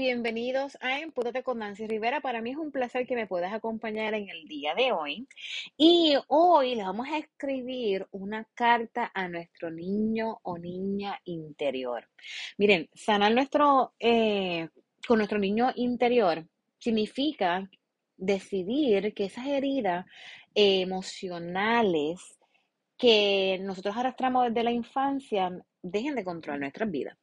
bienvenidos a Empúdate con Nancy Rivera. Para mí es un placer que me puedas acompañar en el día de hoy. Y hoy les vamos a escribir una carta a nuestro niño o niña interior. Miren, sanar nuestro, eh, con nuestro niño interior significa decidir que esas heridas emocionales que nosotros arrastramos desde la infancia dejen de controlar nuestras vidas.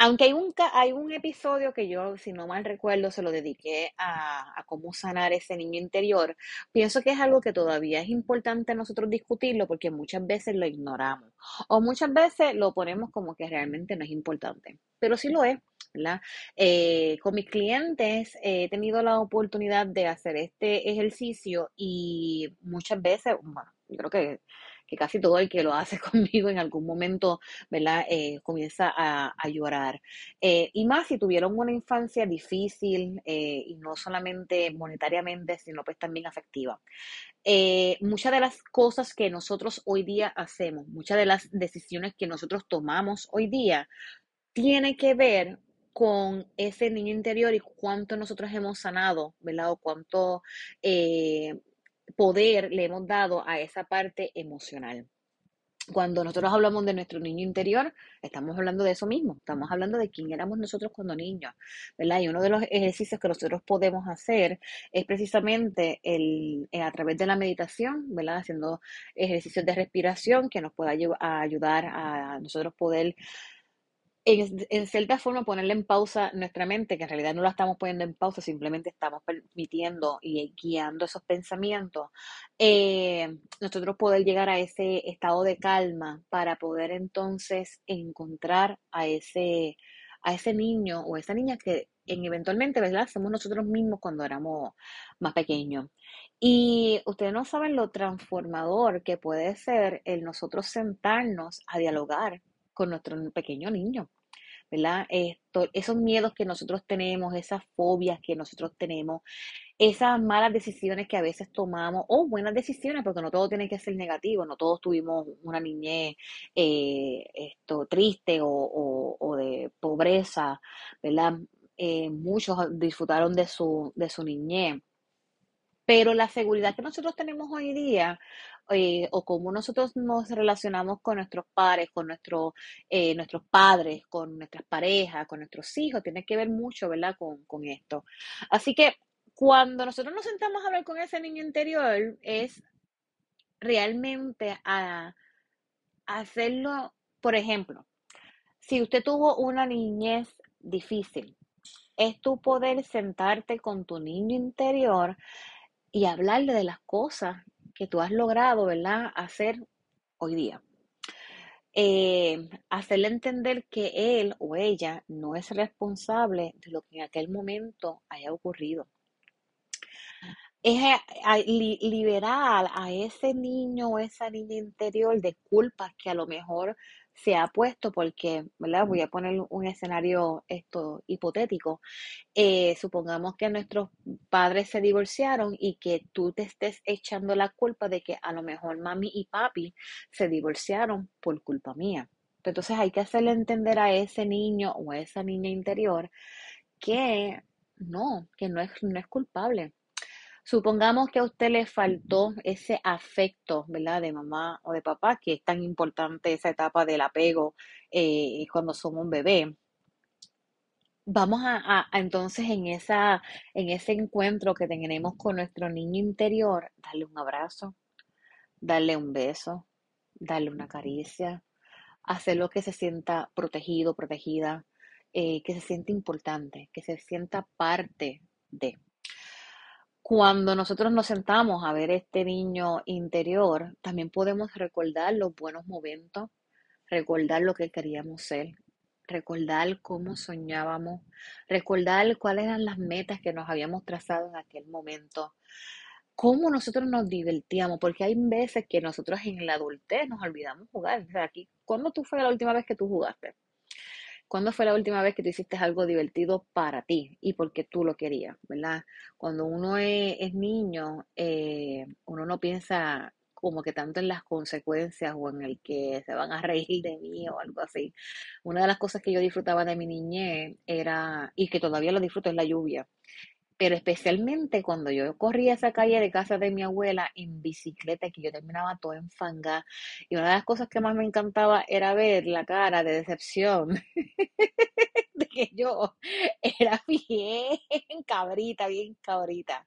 Aunque hay un, hay un episodio que yo, si no mal recuerdo, se lo dediqué a, cómo sanar ese niño interior, pienso que es algo que todavía es importante nosotros discutirlo porque muchas veces lo ignoramos o muchas veces lo ponemos como que realmente no es importante, pero sí lo es. ¿verdad? Eh, con mis clientes he tenido la oportunidad de hacer este ejercicio y muchas veces, bueno, yo creo que que casi todo el que lo hace conmigo en algún momento, ¿verdad? Eh, comienza a, llorar. Eh, y más si tuvieron una infancia difícil eh, y no solamente monetariamente, sino pues también afectiva. muchas de las cosas que nosotros hoy día hacemos, muchas de las decisiones que nosotros tomamos hoy día, tiene que ver con ese niño interior y cuánto nosotros hemos sanado, ¿verdad? O cuánto poder le hemos dado a esa parte emocional. Cuando nosotros hablamos de nuestro niño interior, estamos hablando de eso mismo, estamos hablando de quién éramos nosotros cuando niños, ¿verdad? Y uno de los ejercicios que nosotros podemos hacer es precisamente el, eh, a través de la meditación, ¿verdad? Haciendo ejercicios de respiración que nos pueda ayudar a nosotros poder en, cierta forma ponerle en pausa nuestra mente, que en realidad no la estamos poniendo en pausa, simplemente estamos permitiendo y guiando esos pensamientos, eh, nosotros poder llegar a ese estado de calma para poder entonces encontrar a ese, a ese niño o esa niña que en, eventualmente, ¿verdad? Somos nosotros mismos cuando éramos más pequeños. Y ustedes no saben lo transformador que puede ser el nosotros sentarnos a dialogar con nuestro pequeño niño. ¿verdad? Esto, esos miedos que nosotros tenemos, esas fobias que nosotros tenemos, esas malas decisiones que a veces tomamos, o buenas decisiones, porque no todo tiene que ser negativo, no todos tuvimos una niñez eh, esto, triste o, de pobreza, ¿verdad? Eh, muchos disfrutaron de su, de su niñez. Pero la seguridad que nosotros tenemos hoy día eh, o cómo nosotros nos relacionamos con nuestros padres, con nuestro, eh, nuestros padres, con nuestras parejas, con nuestros hijos, tiene que ver mucho, ¿verdad? Con, con esto. Así que cuando nosotros nos sentamos a hablar con ese niño interior, es realmente a hacerlo, por ejemplo, si usted tuvo una niñez difícil, es tu poder sentarte con tu niño interior y hablarle de las cosas que tú has logrado, ¿verdad?, hacer hoy día. Eh, hacerle entender que él o ella no es responsable de lo que en aquel momento haya ocurrido. Es liberar a ese niño o esa niña interior de culpas que a lo mejor se ha puesto porque, ¿verdad? Voy a poner un escenario esto hipotético. Eh, supongamos que nuestros padres se divorciaron y que tú te estés echando la culpa de que a lo mejor mami y papi se divorciaron por culpa mía. Entonces hay que hacerle entender a ese niño o a esa niña interior que no, que no es, no es culpable. Supongamos que a usted le faltó ese afecto, ¿verdad? De mamá o de papá, que es tan importante esa etapa del apego eh, cuando somos un bebé. Vamos a, entonces en, esa, en ese encuentro que tenemos con nuestro niño interior, darle un abrazo, darle un beso, darle una caricia, hacerlo que se sienta protegido, protegida, eh, que se sienta importante, que se sienta parte de. Cuando nosotros nos sentamos a ver este niño interior, también podemos recordar los buenos momentos, recordar lo que queríamos ser, recordar cómo soñábamos, recordar cuáles eran las metas que nos habíamos trazado en aquel momento, cómo nosotros nos divertíamos, porque hay veces que nosotros en la adultez nos olvidamos jugar. O aquí, ¿cuándo tú fue la última vez que tú jugaste? ¿Cuándo fue la última vez que tú hiciste algo divertido para ti y porque tú lo querías, verdad? Cuando uno es, niño, eh, uno no piensa como que tanto en las consecuencias o en el que se van a reír de mí o algo así. Una de las cosas que yo disfrutaba de mi niñez era, y que todavía lo disfruto, es la lluvia pero especialmente cuando yo corría esa calle de casa de mi abuela en bicicleta, que yo terminaba todo enfangada, y una de las cosas que más me encantaba era ver la cara de decepción de que yo era bien cabrita, bien cabrita.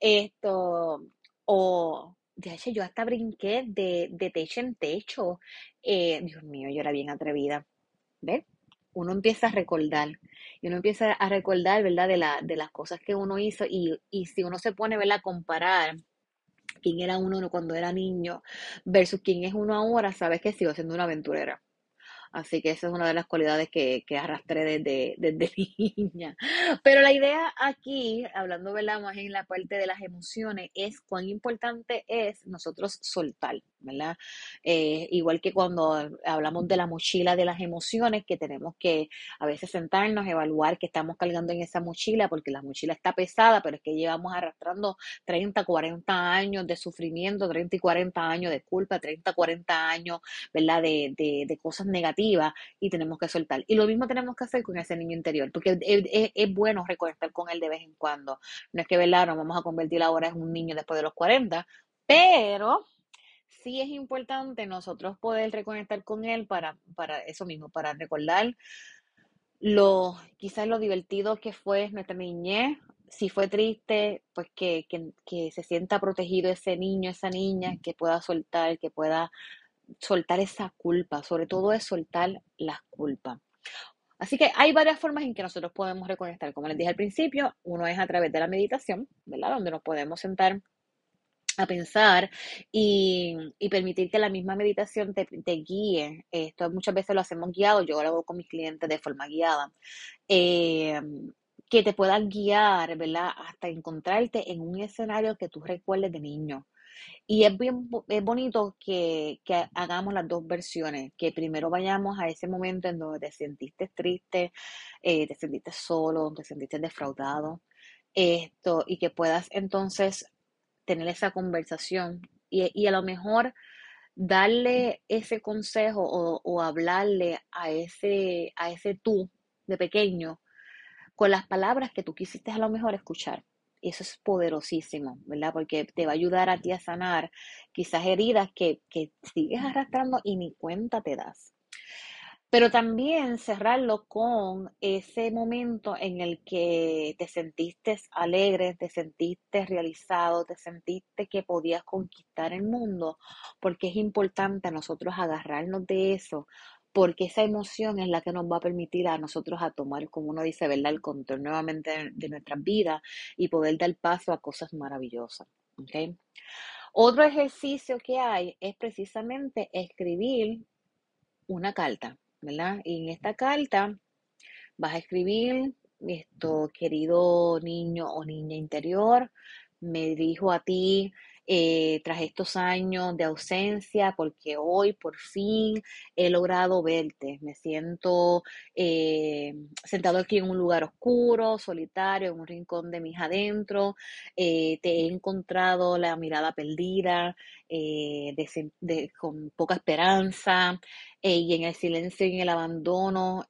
Esto, o, de hecho, yo hasta brinqué de, de techo en techo. Eh, Dios mío, yo era bien atrevida. ¿Ves? Uno empieza a recordar y uno empieza a recordar, ¿verdad? De, la, de las cosas que uno hizo y, y si uno se pone, ¿verdad? A comparar quién era uno cuando era niño versus quién es uno ahora, sabes que sigo siendo una aventurera. Así que esa es una de las cualidades que, que arrastré desde, desde niña. Pero la idea aquí, hablando ¿verdad? más en la parte de las emociones, es cuán importante es nosotros soltar, ¿verdad? Eh, igual que cuando hablamos de la mochila de las emociones, que tenemos que a veces sentarnos, evaluar qué estamos cargando en esa mochila, porque la mochila está pesada, pero es que llevamos arrastrando 30, 40 años de sufrimiento, 30 y 40 años de culpa, 30, 40 años, ¿verdad? De, de, de cosas negativas y tenemos que soltar. Y lo mismo tenemos que hacer con ese niño interior, porque es, bueno reconectar con él de vez en cuando. No es que, ¿verdad? Nos vamos a convertir ahora en un niño después de los 40, pero sí es importante nosotros poder reconectar con él para, para eso mismo, para recordar lo, quizás lo divertido que fue nuestra niñez, si fue triste, pues que, que, que, se sienta protegido ese niño, esa niña, que pueda soltar, que pueda soltar esa culpa, sobre todo es soltar las culpas. Así que hay varias formas en que nosotros podemos reconectar. Como les dije al principio, uno es a través de la meditación, ¿verdad? Donde nos podemos sentar a pensar y, permitir que la misma meditación te, guíe. Esto muchas veces lo hacemos guiado, yo lo hago con mis clientes de forma guiada. Eh, que te pueda guiar, ¿verdad? Hasta encontrarte en un escenario que tú recuerdes de niño. Y es bien es bonito que, hagamos las dos versiones, que primero vayamos a ese momento en donde te sentiste triste, eh, te sentiste solo, te sentiste defraudado, esto, y que puedas entonces tener esa conversación y, y a lo mejor darle ese consejo o, o, hablarle a ese, a ese tú de pequeño con las palabras que tú quisiste a lo mejor escuchar eso es poderosísimo, ¿verdad? Porque te va a ayudar a ti a sanar quizás heridas que, que sigues arrastrando y ni cuenta te das. Pero también cerrarlo con ese momento en el que te sentiste alegre, te sentiste realizado, te sentiste que podías conquistar el mundo, porque es importante a nosotros agarrarnos de eso, porque esa emoción es la que nos va a permitir a nosotros a tomar, como uno dice, ¿verdad? el control nuevamente de nuestras vidas y poder dar paso a cosas maravillosas. ¿okay? Otro ejercicio que hay es precisamente escribir una carta, Y en esta carta vas a escribir esto, querido niño o niña interior, me dirijo a ti eh, tras estos años de ausencia, porque hoy por fin he logrado verte. Me siento eh, sentado aquí en un lugar oscuro, solitario, en un rincón de mis adentro. Eh, te he encontrado la mirada perdida, con poca esperanza, y en el silencio y en el abandono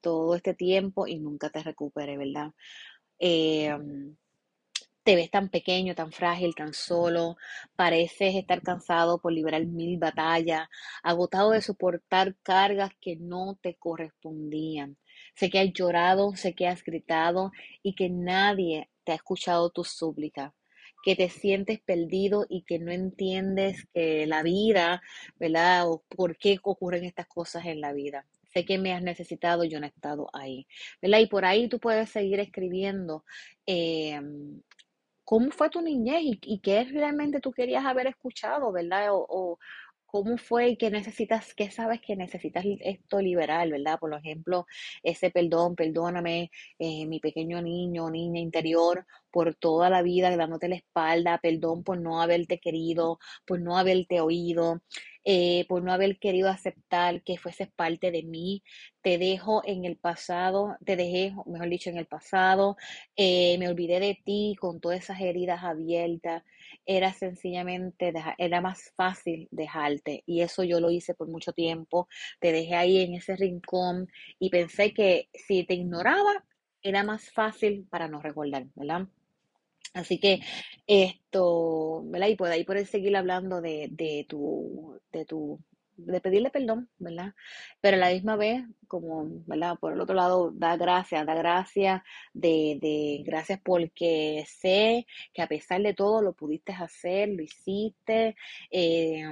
todo este tiempo y nunca te recupere, ¿verdad? Te ves tan pequeño, tan frágil, tan solo, pareces estar cansado por liberar mil batallas, agotado de soportar cargas que no te correspondían. Sé que has llorado, sé que has gritado y que nadie te ha escuchado tu súplica que te sientes perdido y que no entiendes que la vida, ¿verdad? O por qué ocurren estas cosas en la vida. Sé que me has necesitado, yo no he estado ahí, ¿verdad? Y por ahí tú puedes seguir escribiendo eh, cómo fue tu niñez y, qué realmente tú querías haber escuchado, ¿verdad? O, cómo fue y qué necesitas, qué sabes que necesitas esto liberal, ¿verdad? Por ejemplo, ese perdón, perdóname, eh, mi pequeño niño niña interior, por toda la vida dándote la espalda, perdón por no haberte querido, por no haberte oído, eh, por no haber querido aceptar que fueses parte de mí. Te dejo en el pasado, te dejé, mejor dicho, en el pasado, eh, me olvidé de ti con todas esas heridas abiertas. Era sencillamente, era más fácil dejarte. Y eso yo lo hice por mucho tiempo. Te dejé ahí en ese rincón y pensé que si te ignoraba, era más fácil para no recordar, ¿verdad? Así que esto, ¿verdad? Y por ahí seguir hablando de, de tu, de tu de pedirle perdón, ¿verdad? Pero a la misma vez, como, ¿verdad? Por el otro lado, da gracias, da gracias, de, de gracias porque sé que a pesar de todo lo pudiste hacer, lo hiciste, eh,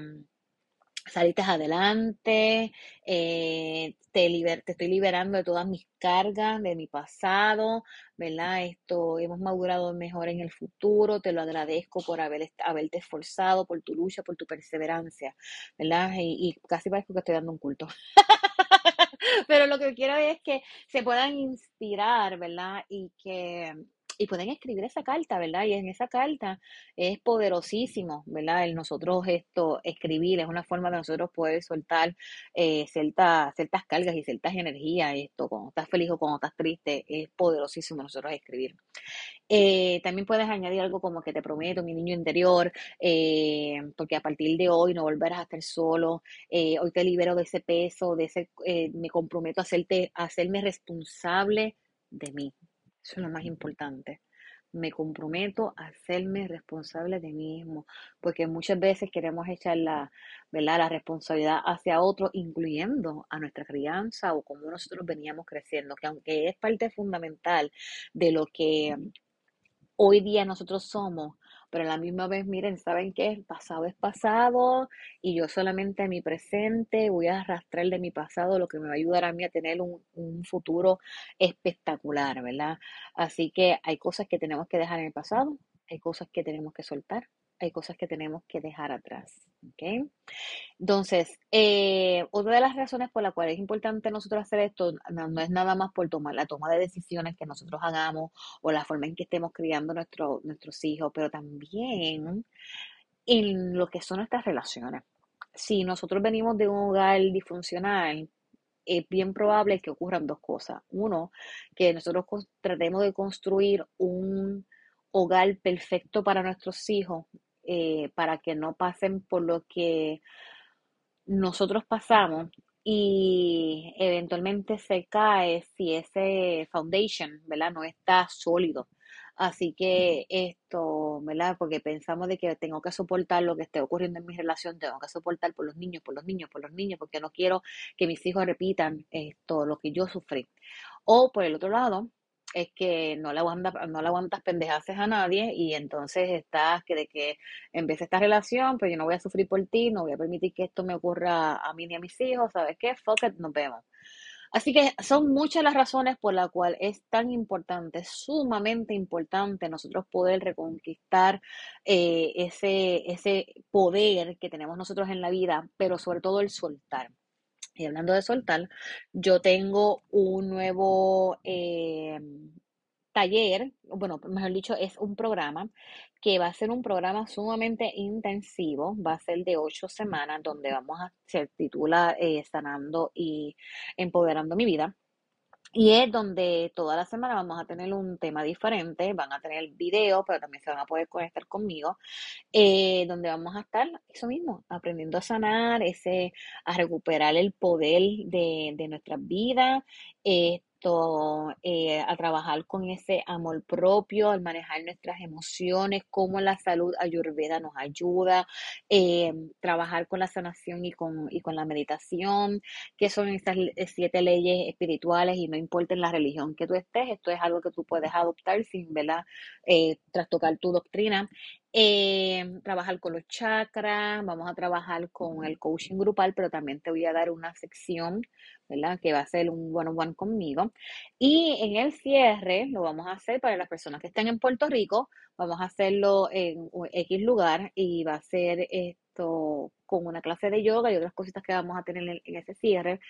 saliste adelante, eh, te, te estoy liberando de todas mis cargas, de mi pasado, ¿verdad? Esto, hemos madurado mejor en el futuro, te lo agradezco por haber, haberte esforzado, por tu lucha, por tu perseverancia, ¿verdad? Y, y casi parezco que estoy dando un culto. Pero lo que quiero es que se puedan inspirar, ¿verdad? Y que y pueden escribir esa carta, ¿verdad? Y en esa carta es poderosísimo, ¿verdad? El nosotros esto, escribir, es una forma de nosotros poder soltar eh, ciertas, ciertas cargas y ciertas energías, esto, cuando estás feliz o cuando estás triste, es poderosísimo nosotros escribir. Eh, también puedes añadir algo como que te prometo, mi niño interior, eh, porque a partir de hoy no volverás a estar solo, hoy te libero de ese peso, de ese, me comprometo a, hacerte, a hacerme responsable de mí, eso es lo más importante. Me comprometo a hacerme responsable de mí mismo, porque muchas veces queremos echar la, la responsabilidad hacia otro, incluyendo a nuestra crianza o como nosotros veníamos creciendo, que aunque es parte fundamental de lo que hoy día nosotros somos, pero a la misma vez, miren, ¿saben qué? El pasado es pasado y yo solamente en mi presente voy a arrastrar de mi pasado lo que me va a ayudar a mí a tener un, un futuro espectacular, ¿verdad? Así que hay cosas que tenemos que dejar en el pasado, hay cosas que tenemos que soltar, hay cosas que tenemos que dejar atrás. ¿ok? Entonces, eh, otra de las razones por las cuales es importante nosotros hacer esto no, es nada más por tomar la toma de decisiones que nosotros hagamos o la forma en que estemos criando nuestro, nuestros hijos, pero también en lo que son nuestras relaciones. Si nosotros venimos de un hogar disfuncional, es bien probable que ocurran dos cosas. Uno, que nosotros tratemos de construir un hogar perfecto para nuestros hijos eh, para que no pasen por lo que nosotros pasamos y eventualmente se cae si ese foundation, ¿verdad? No está sólido. Así que esto, ¿verdad? Porque pensamos de que tengo que soportar lo que esté ocurriendo en mi relación, tengo que soportar por los niños, por los niños, por los niños, porque no quiero que mis hijos repitan esto, lo que yo sufrí. O por el otro lado, es que no le aguantas, no le aguantas pendejaces a nadie y entonces estás que de que empiece esta relación, pero yo no voy a sufrir por ti, no voy a permitir que esto me ocurra a mí ni a mis hijos, ¿sabes qué? Fuck it, nos vemos. Así que son muchas las razones por las cuales es tan importante, sumamente importante nosotros poder reconquistar eh, ese, ese poder que tenemos nosotros en la vida, pero sobre todo el soltar. Y hablando de soltar, yo tengo un nuevo eh, taller, bueno, mejor dicho, es un programa que va a ser un programa sumamente intensivo, va a ser de ocho semanas, donde vamos a, se titula eh, Sanando y Empoderando mi vida. Y es donde toda la semana vamos a tener un tema diferente, van a tener video, pero también se van a poder conectar conmigo, eh, donde vamos a estar, eso mismo, aprendiendo a sanar, ese, a recuperar el poder de, de nuestras vidas, eh, eh, a trabajar con ese amor propio, al manejar nuestras emociones, cómo la salud ayurveda nos ayuda, eh, trabajar con la sanación y con, y con la meditación, que son estas siete leyes espirituales y no importa en la religión que tú estés, esto es algo que tú puedes adoptar sin, ¿verdad? Eh, trastocar tu doctrina. Eh, trabajar con los chakras, vamos a trabajar con el coaching grupal, pero también te voy a dar una sección, ¿verdad? Que va a ser un one-on-one conmigo. Y en el cierre lo vamos a hacer para las personas que estén en Puerto Rico, vamos a hacerlo en X lugar y va a ser esto con una clase de yoga y otras cositas que vamos a tener en, ese cierre.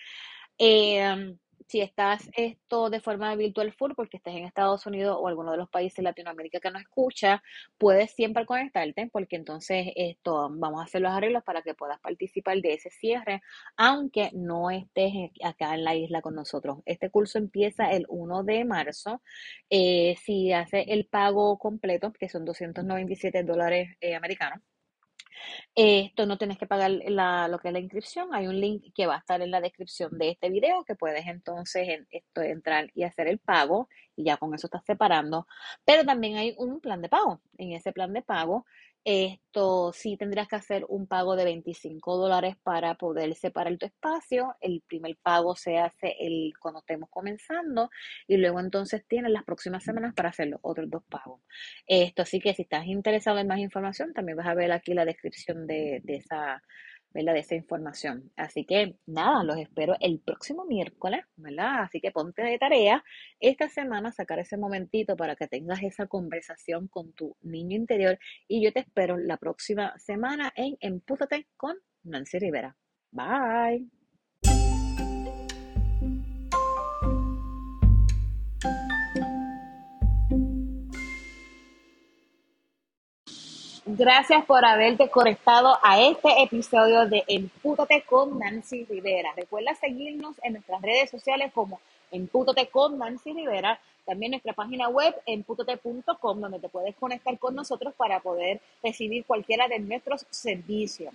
Eh, si estás esto de forma virtual full, porque estés en Estados Unidos o alguno de los países de Latinoamérica que no escucha, puedes siempre conectarte, porque entonces esto vamos a hacer los arreglos para que puedas participar de ese cierre, aunque no estés acá en la isla con nosotros. Este curso empieza el 1 de marzo. Eh, si hace el pago completo, que son 297 dólares eh, americanos, esto no tienes que pagar la, lo que es la inscripción. Hay un link que va a estar en la descripción de este video que puedes entonces en, esto, entrar y hacer el pago y ya con eso estás separando. Pero también hay un plan de pago. En ese plan de pago esto sí tendrías que hacer un pago de 25 dólares para poder separar tu espacio. El primer pago se hace el, cuando estemos comenzando y luego entonces tienes las próximas semanas para hacer los otros dos pagos. Esto sí que si estás interesado en más información, también vas a ver aquí la descripción de, de esa ¿verdad? De esa información. Así que nada, los espero el próximo miércoles, ¿verdad? Así que ponte de tarea esta semana sacar ese momentito para que tengas esa conversación con tu niño interior y yo te espero la próxima semana en Empútate con Nancy Rivera. Bye. Gracias por haberte conectado a este episodio de Empútate con Nancy Rivera. Recuerda seguirnos en nuestras redes sociales como Empútate con Nancy Rivera, también nuestra página web empútate.com donde te puedes conectar con nosotros para poder recibir cualquiera de nuestros servicios.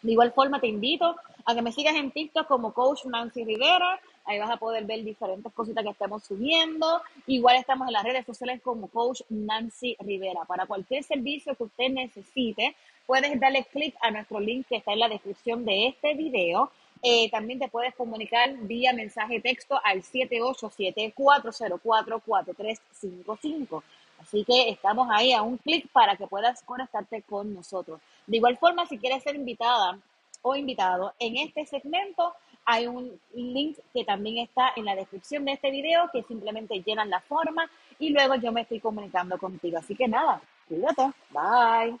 De igual forma te invito a que me sigas en TikTok como Coach Nancy Rivera Ahí vas a poder ver diferentes cositas que estamos subiendo. Igual estamos en las redes sociales como Coach Nancy Rivera. Para cualquier servicio que usted necesite, puedes darle clic a nuestro link que está en la descripción de este video. Eh, también te puedes comunicar vía mensaje texto al 787-404-4355. Así que estamos ahí a un clic para que puedas conectarte con nosotros. De igual forma, si quieres ser invitada o invitado en este segmento, hay un link que también está en la descripción de este video que simplemente llenan la forma y luego yo me estoy comunicando contigo. Así que nada, cuídate. Bye.